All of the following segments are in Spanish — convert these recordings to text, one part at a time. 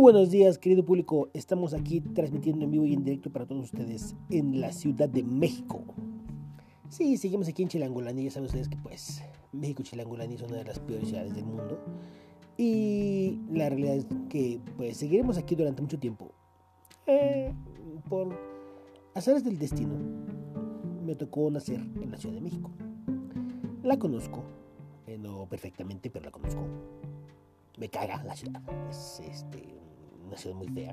buenos días, querido público. Estamos aquí transmitiendo en vivo y en directo para todos ustedes en la Ciudad de México. Sí, seguimos aquí en Chilangolani. Ya saben ustedes que, pues, México Chilangolani es una de las peores ciudades del mundo. Y la realidad es que, pues, seguiremos aquí durante mucho tiempo. Eh, por azares del destino, me tocó nacer en la Ciudad de México. La conozco, eh, no perfectamente, pero la conozco me caga la ciudad. Es este, una ciudad muy fea.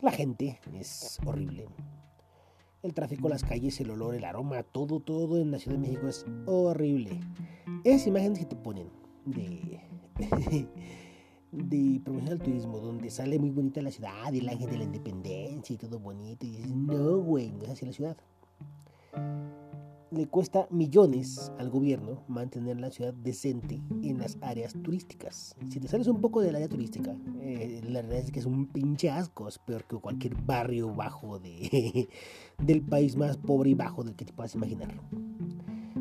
La gente es horrible. El tráfico, las calles, el olor, el aroma, todo, todo en la Ciudad de México es horrible. Esas imágenes que te ponen de, de promoción al turismo, donde sale muy bonita la ciudad el ángel de la independencia y todo bonito, y dices, no, güey, no es así la ciudad le cuesta millones al gobierno mantener la ciudad decente en las áreas turísticas. Si te sales un poco del área turística, eh, la realidad es que es un pinche asco, es peor que cualquier barrio bajo de, del país más pobre y bajo del que te puedas imaginar.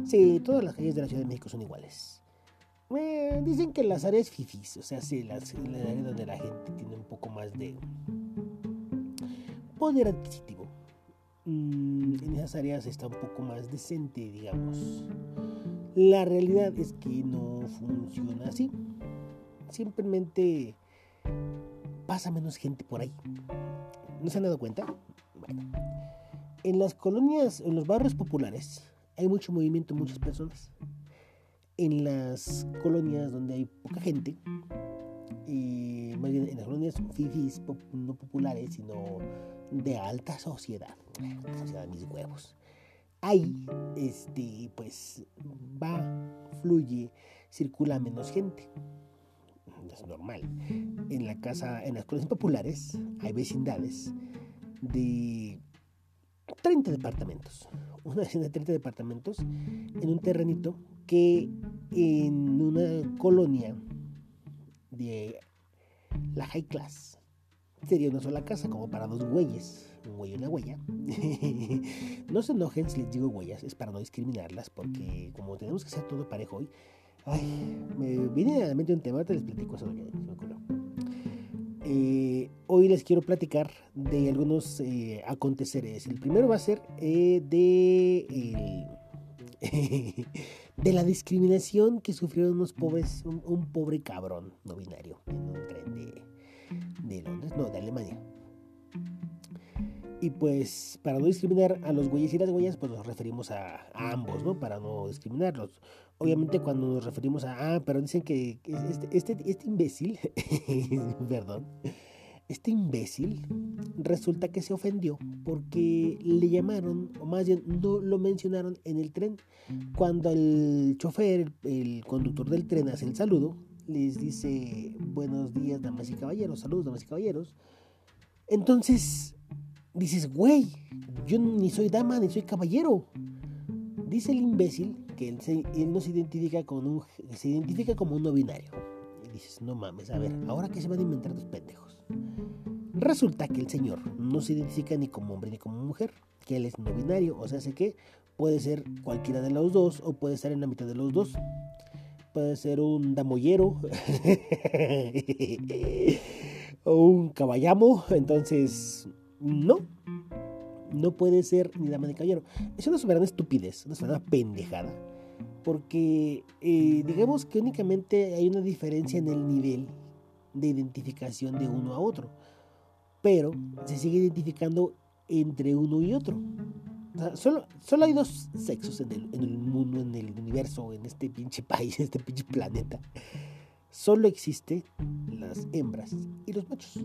Sí, todas las calles de la Ciudad de México son iguales. Eh, dicen que las áreas fifis, o sea, sí, las, áreas donde la gente tiene un poco más de poder adquisitivo Mm, en esas áreas está un poco más decente, digamos. La realidad es que no funciona así. Simplemente pasa menos gente por ahí. ¿No se han dado cuenta? Bueno, en las colonias, en los barrios populares, hay mucho movimiento, muchas personas. En las colonias donde hay poca gente, y más bien en las colonias fifis, no populares, sino de alta sociedad, sociedad mis huevos. Ahí, este, pues va, fluye, circula menos gente. Es normal. En la casa, en las colonias populares, hay vecindades de 30 departamentos. Una vecindad de 30 departamentos en un terrenito que en una colonia de la high class sería una sola casa, como para dos güeyes, un güey y una huella. no se enojen si les digo huellas, es para no discriminarlas, porque como tenemos que hacer todo parejo hoy, ay, me viene a la mente un tema, te les platico eso me ocurrió. Eh, hoy les quiero platicar de algunos eh, aconteceres. El primero va a ser eh, de, de la discriminación que sufrieron unos pobres, un, un pobre cabrón no binario en un tren de no, de Alemania. Y pues para no discriminar a los güeyes y las güeyas, pues nos referimos a, ambos, ¿no? Para no discriminarlos. Obviamente cuando nos referimos a, ah, pero dicen que este, este, este imbécil, perdón, este imbécil resulta que se ofendió porque le llamaron, o más bien no lo mencionaron en el tren. Cuando el chofer, el conductor del tren hace el saludo, les dice buenos días, damas y caballeros, saludos, damas y caballeros. Entonces dices, güey, yo ni soy dama ni soy caballero. Dice el imbécil que él, él no se identifica, con un, se identifica como un no binario. Y dices, no mames, a ver, ahora que se van a inventar los pendejos. Resulta que el señor no se identifica ni como hombre ni como mujer, que él es no binario, o sea, sé que puede ser cualquiera de los dos o puede estar en la mitad de los dos puede ser un damoyero o un caballamo, entonces no, no puede ser ni dama ni caballero. Es una soberana estupidez, una soberana pendejada, porque eh, digamos que únicamente hay una diferencia en el nivel de identificación de uno a otro, pero se sigue identificando entre uno y otro solo, solo hay dos sexos en el, en el mundo, en el universo, en este pinche país, en este pinche planeta. Solo existe las hembras y los machos.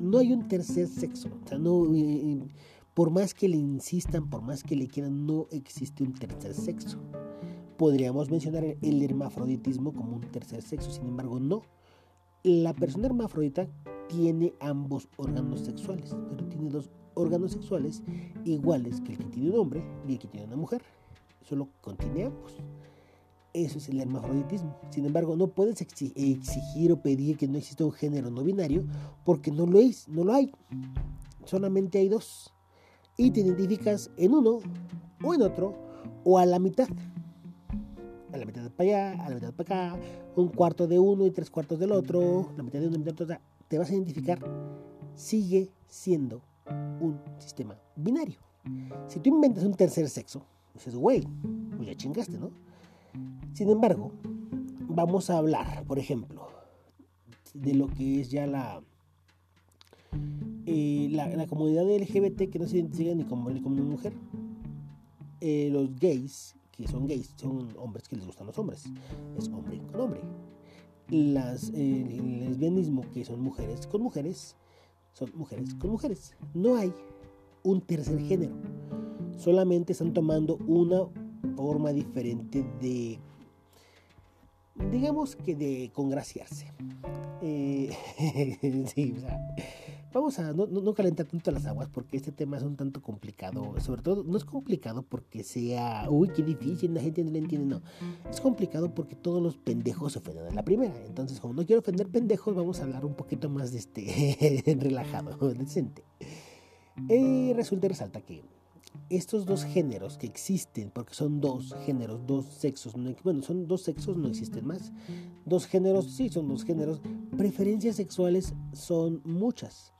No hay un tercer sexo. O sea, no, eh, eh, por más que le insistan, por más que le quieran, no existe un tercer sexo. Podríamos mencionar el hermafroditismo como un tercer sexo, sin embargo, no. La persona hermafrodita tiene ambos órganos sexuales, pero tiene dos órganos sexuales iguales que el que tiene un hombre y el que tiene una mujer. Solo contiene ambos. Eso es el hermafroditismo. Sin embargo, no puedes exigir o pedir que no exista un género no binario porque no lo es, no lo hay. Solamente hay dos. Y te identificas en uno o en otro o a la mitad. A la mitad para allá, a la mitad para acá, un cuarto de uno y tres cuartos del otro, la mitad de uno y la mitad de otro. Te vas a identificar sigue siendo un sistema binario. Si tú inventas un tercer sexo, dices, güey, pues ya chingaste, ¿no? Sin embargo, vamos a hablar, por ejemplo, de lo que es ya la, eh, la, comunidad LGBT que no se identifica ni como, ni como mujer. Eh, los gays, que son gays, son hombres que les gustan los hombres. Es hombre con hombre. Las, eh, el lesbianismo, que son mujeres con mujeres, son mujeres con mujeres. No hay un tercer género. Solamente están tomando una forma diferente de, digamos que de congraciarse. Eh, sí, o sea, vamos a no, calentar tanto las aguas porque este tema es un tanto complicado. Sobre todo, no es complicado porque sea, uy, qué difícil, la gente no lo entiende, no. Es complicado porque todos los pendejos se ofenden en la primera. Entonces, como no quiero ofender pendejos, vamos a hablar un poquito más de este relajado, decente. Y resulta y resalta que estos dos géneros que existen, porque son dos géneros, dos sexos, bueno, son dos sexos, no existen más. Dos géneros, sí, son dos géneros. Preferencias sexuales son muchas.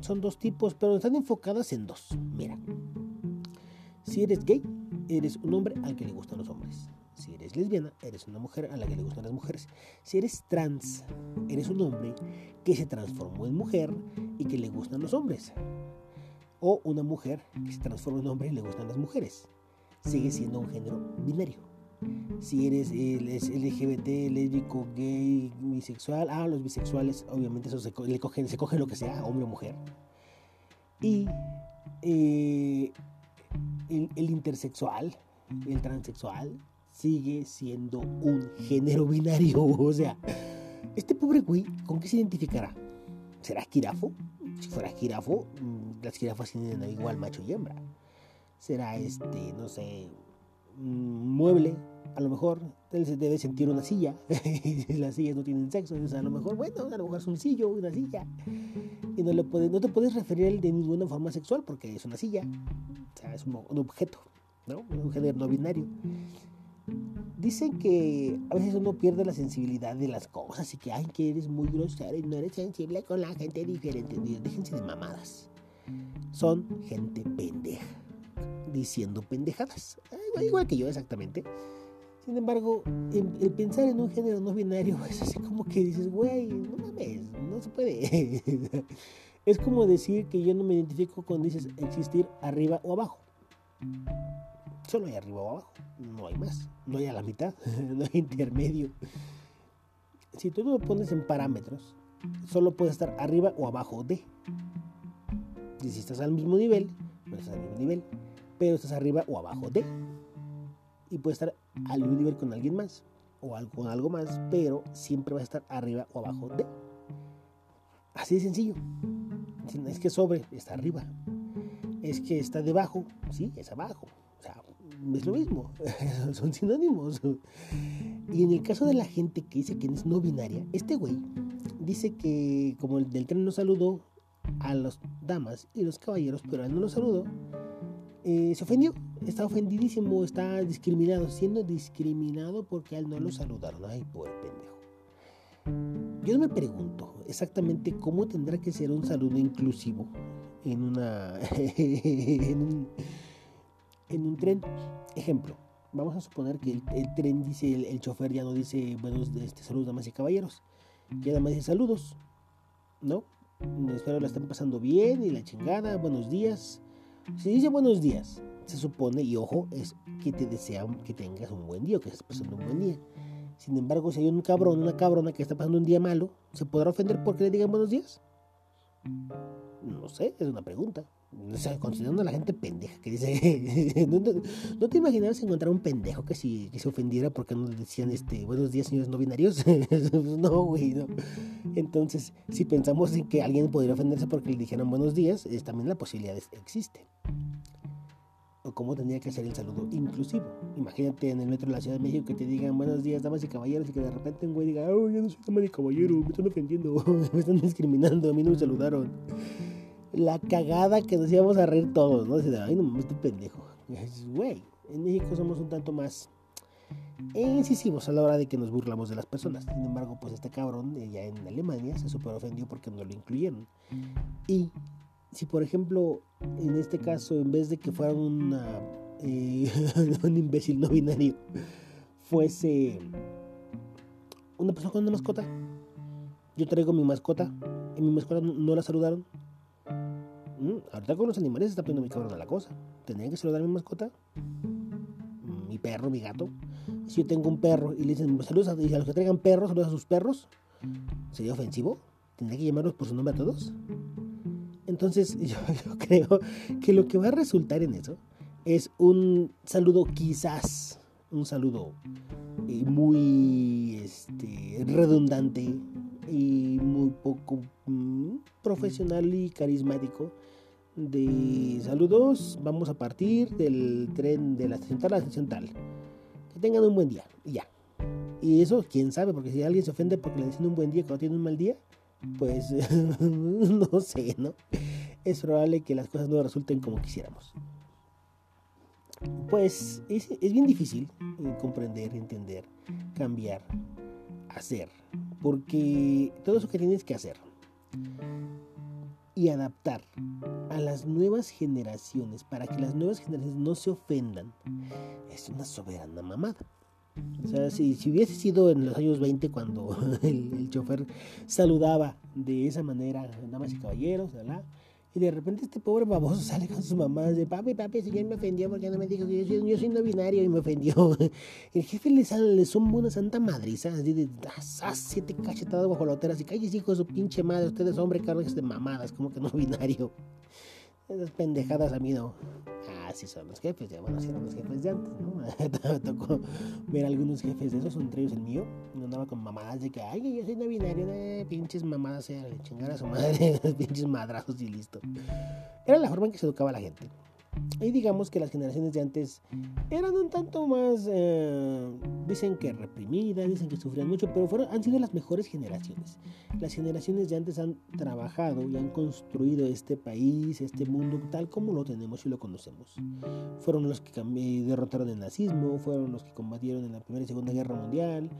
Son dos tipos, pero están enfocadas en dos. Mira, si eres gay, eres un hombre al que le gustan los hombres. Si eres lesbiana, eres una mujer a la que le gustan las mujeres. Si eres trans, eres un hombre que se transformó en mujer y que le gustan los hombres o una mujer que se transforma en hombre y le gustan las mujeres. Sigue siendo un género binario. Si eres LGBT, lésbico, gay, bisexual, ah, los bisexuales, obviamente eso se, cogen, se coge lo que sea, hombre o mujer. Y eh, el, el intersexual, el transexual, sigue siendo un género binario. O sea, este pobre güey, ¿con qué se identificará? ¿Será jirafo? Si fuera jirafo, mm, las jirafas tienen igual macho y hembra. Será este, no sé, mueble, a lo mejor él se debe sentir una silla. las sillas no tienen sexo, entonces a lo mejor, bueno, a lo mejor es un sillo, una silla. Y no, le puede, no te puedes referir a él de ninguna forma sexual porque es una silla. O sea, es un, un objeto, ¿no? Un género no binario. Dicen que a veces uno pierde la sensibilidad de las cosas y que, ay, que eres muy grosero y no eres sensible con la gente diferente. Déjense de mamadas. Son gente pendeja, diciendo pendejadas. Igual que yo, exactamente. Sin embargo, el, pensar en un género no binario es así como que dices, güey, no mames, no se puede. es como decir que yo no me identifico con dices existir arriba o abajo. Solo hay arriba o abajo, no hay más, no hay a la mitad, no hay intermedio. Si tú lo pones en parámetros, solo puede estar arriba o abajo de. Y si estás al mismo nivel, no estás al mismo nivel, pero estás arriba o abajo de. Y puede estar al nivel con alguien más o con algo más, pero siempre va a estar arriba o abajo de. Así de sencillo. Es que sobre está arriba. Es que está debajo, sí, es abajo es lo mismo, son sinónimos. Y en el caso de la gente que dice que es no binaria, este güey dice que como el del tren no saludó a las damas y los caballeros, pero él no los saludó, eh, se ofendió, está ofendidísimo, está discriminado, siendo discriminado porque a él no lo saludaron. Ay, pobre pendejo. Yo me pregunto exactamente cómo tendrá que ser un saludo inclusivo en una en un, en un tren. Ejemplo, vamos a suponer que el, tren dice, el, chofer ya no dice buenos este, saludos, damas y caballeros, que nada más dice saludos, ¿no? Espero la estén pasando bien y la chingada, buenos días. Si dice buenos días, se supone, y ojo, es que te desean que tengas un buen día, que estés pasando un buen día. Sin embargo, si hay un cabrón, una cabrona que está pasando un día malo, ¿se podrá ofender porque le digan buenos días? No sé, es una pregunta. O sea, considerando a la gente pendeja que dice. no, te imaginabas encontrar un pendejo que, si, se ofendiera porque no decían este buenos días, señores no binarios. no, güey, no. Entonces, si pensamos en que alguien podría ofenderse porque le dijeran buenos días, es, también la posibilidad existe. O cómo tendría que ser el saludo inclusivo. Imagínate en el metro de la Ciudad de México que te digan buenos días, damas y caballeros, y que de repente un güey diga, oh, yo no soy dama ni caballero, me están ofendiendo, me están discriminando, a mí no me saludaron la cagada que nos íbamos a reír todos, ¿no? Dice, ay, no mames, este pendejo. Güey, en México somos un tanto más incisivos a la hora de que nos burlamos de las personas. Sin embargo, pues este cabrón ya en Alemania se super ofendió porque no lo incluyeron. Y si por ejemplo, en este caso, en vez de que fuera una, eh, un imbécil no binario, fuese una persona con una mascota, yo traigo mi mascota, y mi mascota no la saludaron. Mm, ahorita con los animales está poniendo mi cabrón a la cosa. ¿Tendrían que saludar a mi mascota? Mm, mi perro, mi gato. Si yo tengo un perro y le dicen saludos a, los que traigan perros, saludos a sus perros, ¿sería ofensivo? ¿Tendría que llamarlos por su nombre a todos? Entonces yo, creo que lo que va a resultar en eso es un saludo quizás, un saludo eh, muy este, redundante y muy poco mm, profesional y carismático de saludos, vamos a partir del tren de la estación tal a la estación tal. Que tengan un buen día y ya. Y eso, quién sabe, porque si alguien se ofende porque le dicen un buen día cuando tiene un mal día, pues no sé, ¿no? Es probable que las cosas no resulten como quisiéramos. Pues es, es bien difícil eh, comprender, entender, cambiar, hacer, porque todo eso que tienes que hacer y adaptar a las nuevas generaciones para que las nuevas generaciones no se ofendan es una soberana mamada. O sea, si, si hubiese sido en los años 20 cuando el, el chofer saludaba de esa manera, damas y caballeros, ¿verdad? Y de repente este pobre baboso sale con sus mamás de papi, papi, ya me ofendió porque no me dijo que yo soy, yo soy no binario y me ofendió. El jefe le sale, le son una santa madriza, así de ah, siete cachetadas otera, así calles hijo de su pinche madre, ustedes hombre, carnes de mamadas, como que no binario. Esas pendejadas a mí no. Ah, sí son los jefes, ya bueno, sí eran los jefes de antes, ¿no? Me tocó ver algunos jefes de esos, entre ellos el mío. Andaba con mamadas de que, ay, yo soy no binario, de pinches mamadas, sea, chingar a su madre, pinches madrazos y listo. Era la forma en que se educaba a la gente. Y digamos que las generaciones de antes eran un tanto más, eh, dicen que reprimidas, dicen que sufrían mucho, pero fueron, han sido las mejores generaciones. Las generaciones de antes han trabajado y han construido este país, este mundo tal como lo tenemos y lo conocemos. Fueron los que derrotaron el nazismo, fueron los que combatieron en la Primera y Segunda Guerra Mundial,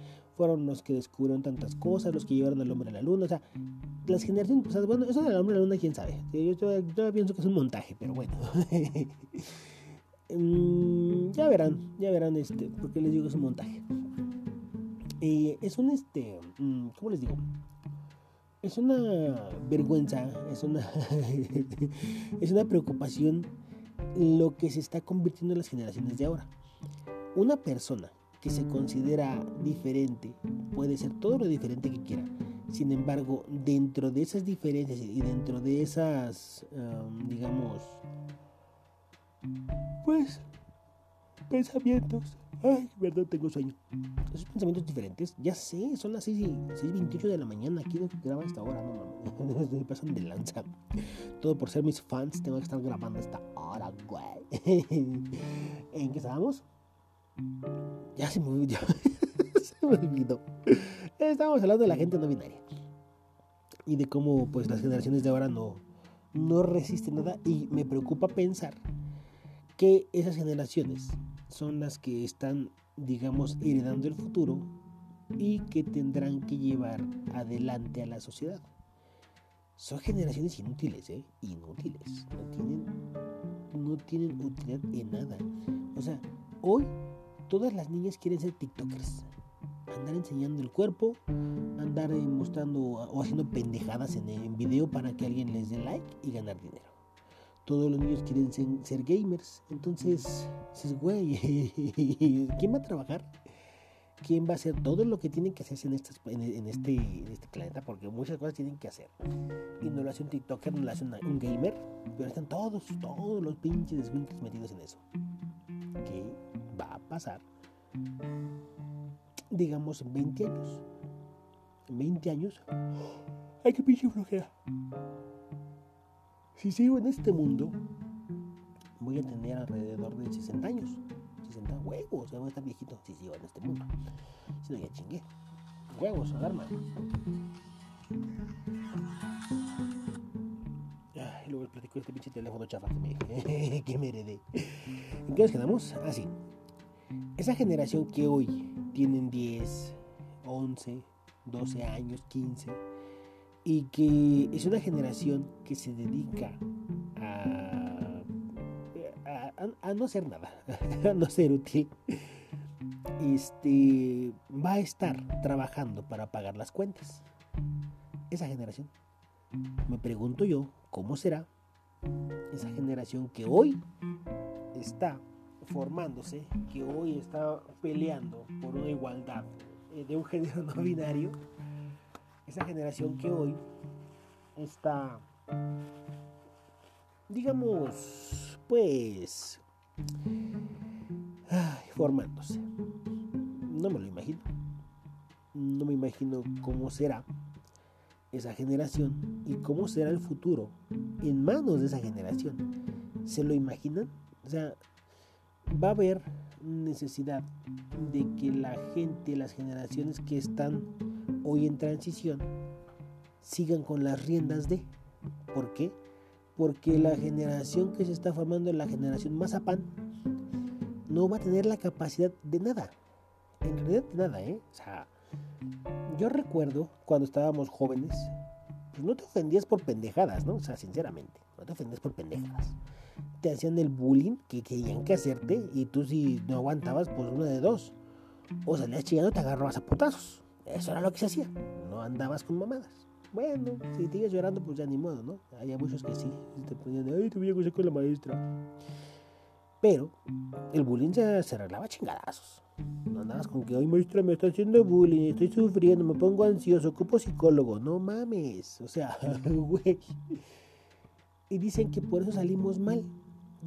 fueron los que descubrieron tantas cosas, los que llevaron al hombre a la luna, o sea, las generaciones pasadas, bueno, eso del hombre a la luna, quién sabe, yo pienso que es un montaje, pero bueno. Mm, ya verán, ya verán este, porque les digo que es un montaje. Es un este, mm, ¿cómo les digo? Es una vergüenza, es una, es una preocupación lo que se está convirtiendo en las generaciones de ahora. Una persona que se considera diferente puede ser todo lo diferente que quiera. Sin embargo, dentro de esas diferencias y dentro de esas, digamos, pues, pensamientos. Ay, verdad, tengo sueño. Esos pensamientos diferentes, ya sé, son las 6.28 de la mañana. Aquí graba esta hora, no mames. Estoy pasando de lanza. Todo por ser mis fans, tengo que estar grabando esta hora, güey. ¿En qué estábamos? Ya se me olvidó. Estábamos hablando de la gente no binaria. Y de cómo pues las generaciones de ahora no, no resisten nada. Y me preocupa pensar que esas generaciones son las que están, digamos, heredando el futuro y que tendrán que llevar adelante a la sociedad. Son generaciones inútiles, ¿eh? Inútiles. No tienen, no tienen utilidad en nada. O sea, hoy todas las niñas quieren ser TikTokers. Andar enseñando el cuerpo, andar eh, mostrando o haciendo pendejadas en, en video para que alguien les dé like y ganar dinero. Todos los niños quieren ser, gamers. Entonces, dices, güey, ¿quién va a trabajar? ¿Quién va a hacer todo lo que tienen que hacer en, este, en, este, planeta? Porque muchas cosas tienen que hacer. Y no lo hace un TikToker, no lo hace un gamer. Pero están todos, todos los pinches desvincles metidos en eso. ¿Qué pasar? Digamos en 20 años. En 20 años. ¡Ay, qué pinche flojera! Si sigo en este mundo, voy a tener alrededor de 60 años. 60 huevos, voy a estar viejito si sigo en este mundo. Si no, ya chingué. Huevos, alarma. Y luego les platico este pinche teléfono chafa que me, que heredé. ¿En qué nos quedamos? Así. Ah, Esa generación que hoy tienen 10, 11, 12 años, 15, y que es una generación que se dedica a, a, no hacer nada, a no ser útil, este, va a estar trabajando para pagar las cuentas. Esa generación. Me pregunto yo, ¿cómo será esa generación que hoy está formándose, que hoy está peleando por una igualdad eh, de un género no binario, esa generación que hoy está, digamos, pues, formándose. No me lo imagino. No me imagino cómo será esa generación y cómo será el futuro en manos de esa generación. ¿Se lo imaginan? O sea, va a haber necesidad de que la gente, las generaciones que están hoy en transición, sigan con las riendas de. ¿Por qué? Porque la generación que se está formando, la generación Mazapán, no va a tener la capacidad de nada. En realidad de nada, ¿eh? O sea, yo recuerdo cuando estábamos jóvenes, pues no te ofendías por pendejadas, ¿no? O sea, sinceramente, no te ofendías por pendejadas. Te hacían el bullying que querían que hacerte y tú si no aguantabas, pues uno de dos. O salías chillando te agarrabas a putazos. Eso era lo que se hacía. No andabas con mamadas. Bueno, si te ibas llorando, pues ya ni modo, ¿no? Hay muchos que sí. Te ponían, ay, te voy a con la maestra. Pero el bullying se, se arreglaba chingadazos. No andabas con que, ay maestra, me está haciendo bullying, estoy sufriendo, me pongo ansioso, ocupo psicólogo. No mames. O sea, güey. Y dicen que por eso salimos mal.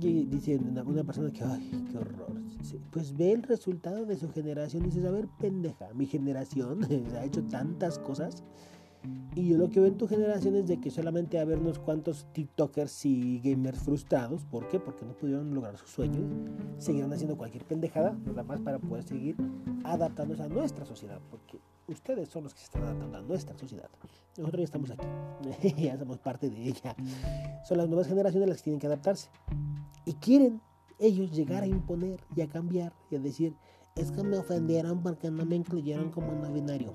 Y dicen una, persona que, ay, qué horror. Pues ve el resultado de su generación y dices, a ver, pendeja, mi generación ha hecho tantas cosas y yo lo que veo en tu generación es de que solamente haber unos cuantos TikTokers y gamers frustrados. ¿Por qué? Porque no pudieron lograr sus sueños. Seguirán haciendo cualquier pendejada, nada más para poder seguir adaptándose a nuestra sociedad. Porque ustedes son los que se están adaptando a nuestra sociedad. Nosotros ya estamos aquí. ya somos parte de ella. Son las nuevas generaciones las que tienen que adaptarse. Y quieren ellos llegar a imponer y a cambiar y a decir, es que me ofendieron porque no me incluyeron como no binario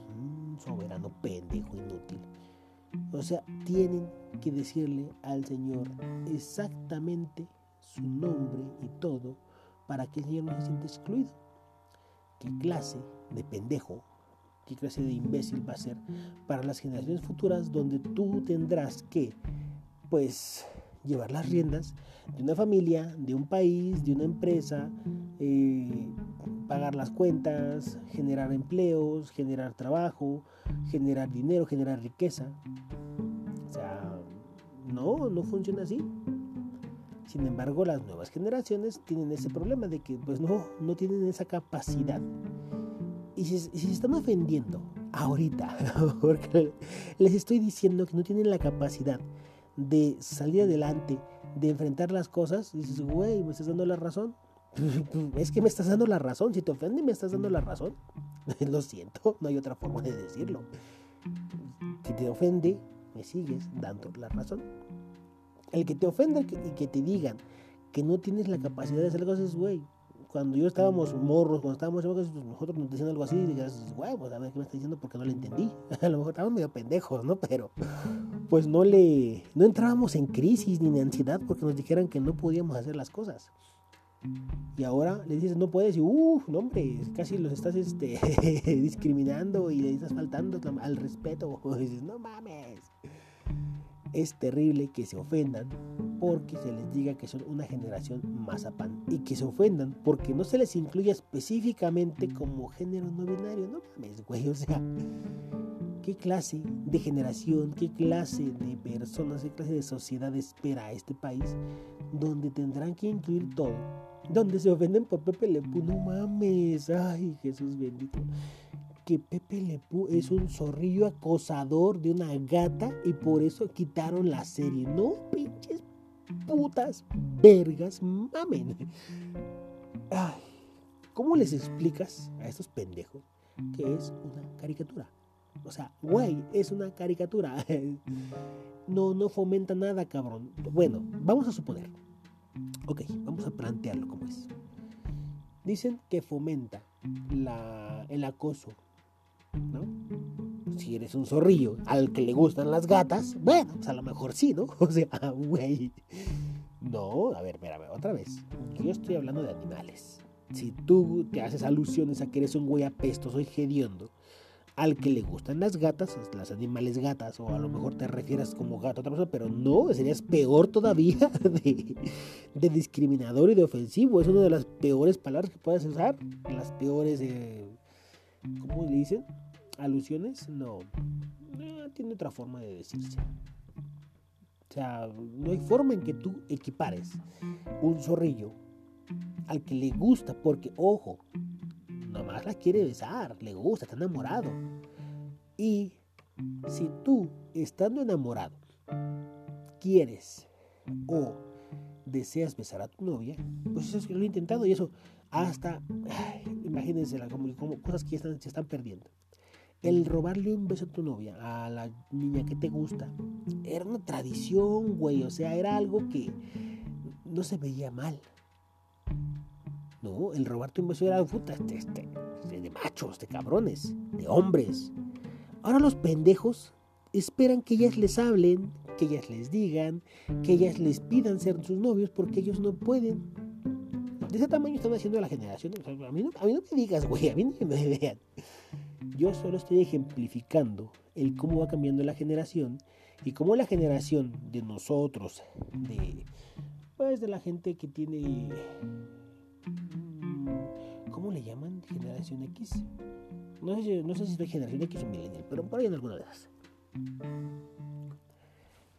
soberano pendejo inútil. O sea, tienen que decirle al Señor exactamente su nombre y todo para que el Señor no se sienta excluido. ¿Qué clase de pendejo, qué clase de imbécil va a ser para las generaciones futuras donde tú tendrás que, pues, llevar las riendas de una familia, de un país, de una empresa, eh, pagar las cuentas, generar empleos, generar trabajo, generar dinero, generar riqueza. O sea, no, no funciona así. Sin embargo, las nuevas generaciones tienen ese problema de que pues no, no tienen esa capacidad. Y si, se están ofendiendo ahorita, porque les estoy diciendo que no tienen la capacidad de salir adelante, de enfrentar las cosas, dices, güey, me estás dando la razón. Es que me estás dando la razón. Si te ofende, me estás dando la razón. Lo siento, no hay otra forma de decirlo. Si te ofende, me sigues dando la razón. El que te ofenda y que te digan que no tienes la capacidad de hacer cosas, güey. Cuando yo estábamos morros, cuando estábamos pues nosotros nos decían algo así, y dices, güey, pues a ver qué me está diciendo porque no le entendí. A lo mejor estábamos medio pendejos, ¿no? Pero pues no le, no entrábamos en crisis ni en ansiedad porque nos dijeran que no podíamos hacer las cosas. Y ahora le dices, no puedes, y uff, no hombre, casi los estás este, discriminando y le estás faltando al respeto. Dices, no mames. Es terrible que se ofendan porque se les diga que son una generación mazapán. Y que se ofendan porque no se les incluya específicamente como género no binario. No mames, güey, o sea, ¿qué clase de generación, qué clase de personas, qué clase de sociedad espera este país donde tendrán que incluir todo? Donde se ofenden por Pepe Lepú. No mames, ay Jesús bendito. Que Pepe Lepú es un zorrillo acosador de una gata y por eso quitaron la serie. No, pinches putas vergas, mamen. Ay, ¿cómo les explicas a estos pendejos que es una caricatura? O sea, güey, es una caricatura. No, no fomenta nada, cabrón. Bueno, vamos a suponer Ok, vamos a plantearlo como es. Dicen que fomenta la, el acoso, ¿no? Si eres un zorrillo al que le gustan las gatas, bueno, pues a lo mejor sí, ¿no? O sea, güey. No, a ver, espérame, otra vez. Yo estoy hablando de animales. Si tú te haces alusiones a que eres un güey apestoso y hediondo, al que le gustan las gatas, las animales gatas, o a lo mejor te refieras como gato a otra persona, pero no, serías peor todavía de, discriminador y de ofensivo. Es una de las peores palabras que puedes usar, las peores, eh, ¿cómo le dicen? ¿Alusiones? No, tiene otra forma de decirse. O sea, no hay forma en que tú equipares un zorrillo al que le gusta, porque, ojo, nomás la quiere besar, le gusta, está enamorado. Y si tú, estando enamorado, quieres o deseas besar a tu novia, pues eso es que lo he intentado y eso hasta, imagínense como, como, cosas que están, se están perdiendo. El robarle un beso a tu novia, a la niña que te gusta, era una tradición, güey, o sea, era algo que no se veía mal. No, el robarte un beso era puta, este, este, machos, de cabrones, de hombres. Ahora los pendejos esperan que ellas les hablen, que ellas les digan, que ellas les pidan ser sus novios porque ellos no pueden. De ese tamaño están haciendo la generación. a, mí no, a mí no me digas, güey, a mí no me vean. Yo solo estoy ejemplificando el cómo va cambiando la generación y cómo la generación de nosotros, de pues de la gente que tiene ¿Cómo le llaman? Generación X. No sé, no sé si soy generación X o millennial, pero por ahí en alguna de esas.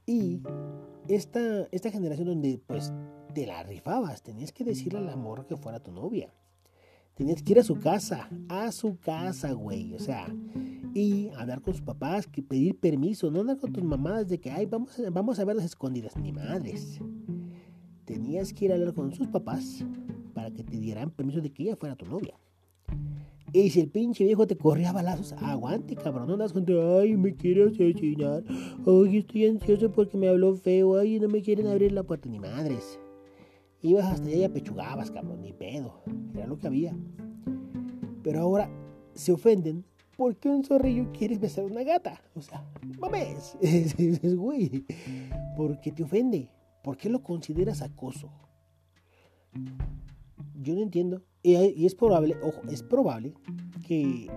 Y esta, esta generación donde pues te la rifabas, tenías que decirle al amor que fuera tu novia. Tenías que ir a su casa, a su casa, güey. O sea, y hablar con sus papás, que pedir permiso, no andar con tus mamás de que, ay, vamos, vamos a ver las escondidas, ni madres. Tenías que ir a hablar con sus papás te dieran permiso de que ella fuera tu novia. Y si el pinche viejo te corría a balazos, aguante, cabrón. No andas con ay, me quiere asesinar. Ay, estoy ansioso porque me habló feo. Ay, no me quieren abrir la puerta. Ni madres. Ibas hasta allá y apechugabas, cabrón. Ni pedo. Era lo que había. Pero ahora se ofenden porque un zorrillo quiere besar a una gata. O sea, mames. Es, güey. ¿Por qué te ofende? ¿Por qué lo consideras acoso? Yo no entiendo. Y, es probable, ojo, es probable que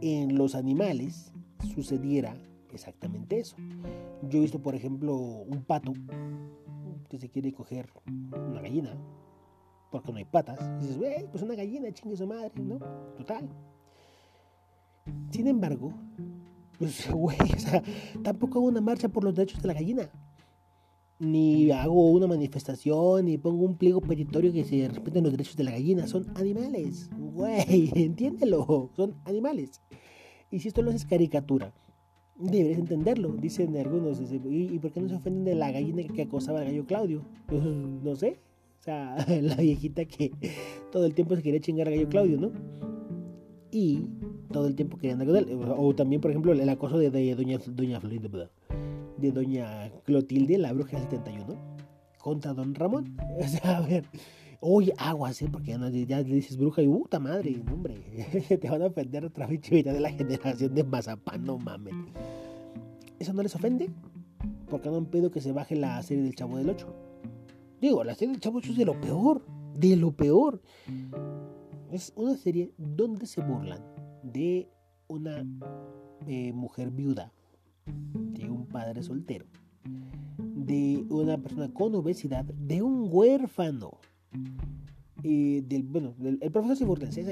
en los animales sucediera exactamente eso. Yo he visto, por ejemplo, un pato que se quiere coger una gallina porque no hay patas. Y dices, güey, pues una gallina, chingue su madre, ¿no? Total. Sin embargo, pues, güey, o sea, tampoco hago una marcha por los derechos de la gallina ni hago una manifestación, ni pongo un pliego petitorio que se respeten los derechos de la gallina. Son animales, güey, entiéndelo, son animales. Y si esto lo haces caricatura, deberías entenderlo, dicen algunos. ¿Y por qué no se ofenden de la gallina que acosaba al gallo Claudio? No sé, o sea, la viejita que todo el tiempo se quería chingar al gallo Claudio, ¿no? Y todo el tiempo querían andar con él. O también, por ejemplo, el acoso de, doña, doña Florinda de doña Clotilde, la bruja del 71, contra don Ramón. O sea, a ver, oye, aguas, ¿eh? porque ya, ya le dices bruja y puta madre, hombre, te van a ofender otra vez de la generación de Mazapán, no mames. ¿Eso no les ofende? Porque no han pedido que se baje la serie del Chavo del 8. Digo, la serie del Chavo 8 es de lo peor, de lo peor. Es una serie donde se burlan de una eh, mujer viuda padre soltero, de una persona con obesidad, de un huérfano. Y del, bueno, el profesor sí burla, sí,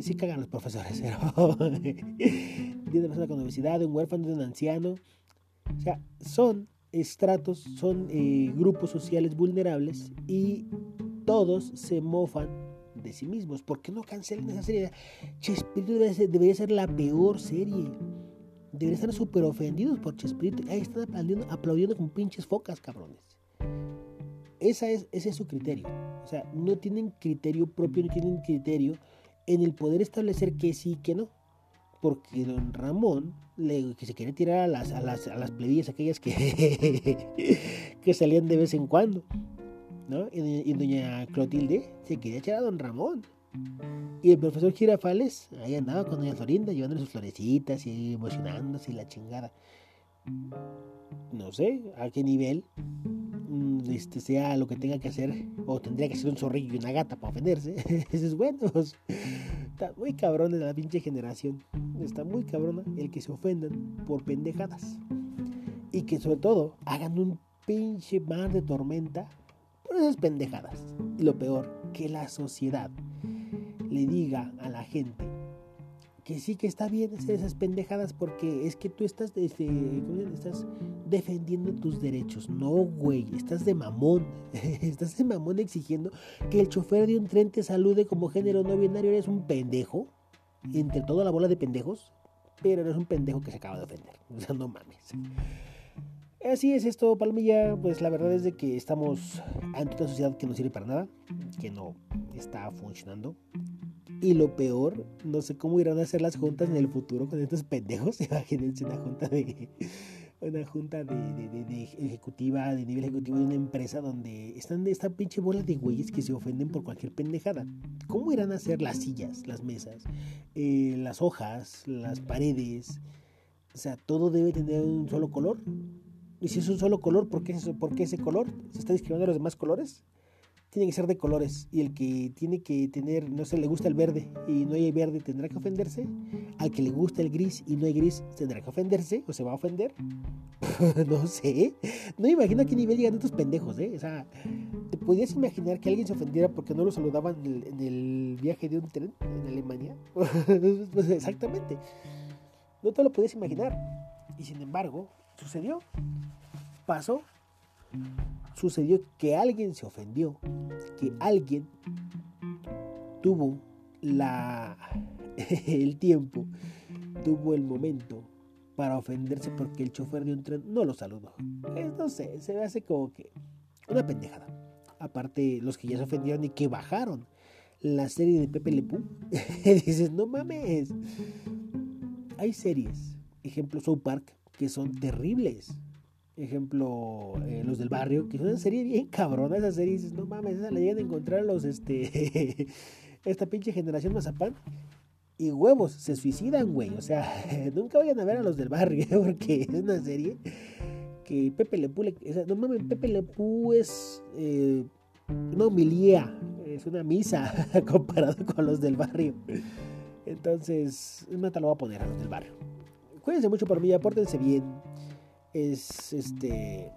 sí, cagan los profesores, pero de una persona con obesidad, de un huérfano, de un anciano. O sea, son estratos, son eh, grupos sociales vulnerables y todos se mofan de sí mismos. ¿Por qué no cancelan esa serie? Chespirito debería ser la peor serie. Deberían estar súper ofendidos por Chespirito. Ahí están aplaudiendo, aplaudiendo con pinches focas, cabrones. Esa es, ese es su criterio. O sea, no tienen criterio propio, no tienen criterio en el poder establecer que sí y que no. Porque don Ramón, le, que se quería tirar a las, a las, a las plebillas, aquellas que, que salían de vez en cuando. ¿no? Y, doña Clotilde se quería echar a don Ramón. Y el profesor Girafales, ahí andaba con doña Florinda, llevándole sus florecitas y emocionándose y la chingada. No sé a qué nivel mm, este, sea lo que tenga que hacer, o tendría que ser un zorrillo y una gata para ofenderse. Eso es bueno. Está muy cabrón de la pinche generación. Está muy cabrona el que se ofendan por pendejadas. Y que sobre todo hagan un pinche mar de tormenta por esas pendejadas. Y lo peor, que la sociedad le diga a la gente que sí que está bien hacer esas pendejadas porque es que tú estás, este, estás defendiendo tus derechos. No, güey, estás de mamón. estás de mamón exigiendo que el chofer de un tren te salude como género no binario. Eres un pendejo. Entre toda la bola de pendejos. Pero eres un pendejo que se acaba de ofender. O no mames. Así es esto, Palmilla. Pues la verdad es de que estamos ante una sociedad que no sirve para nada, que no está funcionando. Y lo peor, no sé cómo irán a hacer las juntas en el futuro con estos pendejos. Imagínense una junta de una junta de, ejecutiva, de nivel ejecutivo de una empresa donde están de esta pinche bola de güeyes que se ofenden por cualquier pendejada. ¿Cómo irán a hacer las sillas, las mesas, eh, las hojas, las paredes? O sea, todo debe tener un solo color. Y si es un solo color, ¿por qué, ¿por qué ese color? ¿Se está discriminando a los demás colores? Tiene que ser de colores. Y el que tiene que tener, no sé, le gusta el verde y no hay verde, tendrá que ofenderse. Al que le gusta el gris y no hay gris, tendrá que ofenderse o se va a ofender. no sé. No me imagino a qué nivel llegan estos pendejos, ¿eh? O sea, ¿te podías imaginar que alguien se ofendiera porque no lo saludaban en el, viaje de un tren en Alemania? pues exactamente. No te lo podías imaginar. Y sin embargo, sucedió, pasó, sucedió que alguien se ofendió, que alguien tuvo la el tiempo, tuvo el momento para ofenderse porque el chofer de un tren no lo saludó. No sé, se me hace como que una pendejada. Aparte, los que ya se ofendieron y que bajaron la serie de Pepe Le dices, no mames. Hay series, ejemplo South Park, que son terribles. Ejemplo, eh, los del barrio, que es una serie bien cabrona. Esa serie dices, no mames, esa la llegan a encontrar los, este, esta pinche generación mazapán. Y huevos, se suicidan, güey. O sea, nunca vayan a ver a los del barrio, porque es una serie que Pepe Le no mames, Pepe Le es eh, una homilía, es una misa comparado con los del barrio. Entonces, mata lo voy a poner a los del barrio. Cuídense mucho por mí, apórtense bien. Es este.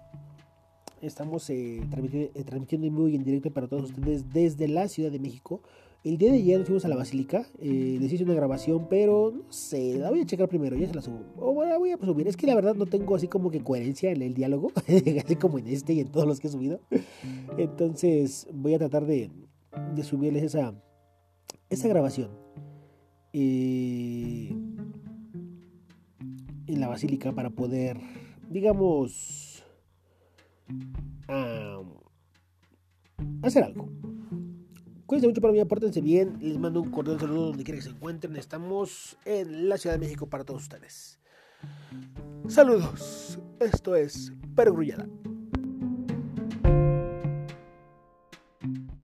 Estamos eh, eh, transmitiendo, en vivo y en directo para todos ustedes desde la Ciudad de México. El día de ayer nos fuimos a la Basílica. Eh, les hice una grabación, pero no sé, la voy a checar primero, ya se la subo. O la voy a subir. Es que la verdad no tengo así como que coherencia en el diálogo, así como en este y en todos los que he subido. Entonces voy a tratar de, de subirles esa, esa grabación. Eh, en la basílica para poder, digamos, hacer algo. Cuídense mucho para mí, apórtense bien. Les mando un cordial saludo donde quiera que se encuentren. Estamos en la Ciudad de México para todos ustedes. Saludos. Esto es Pergrullada.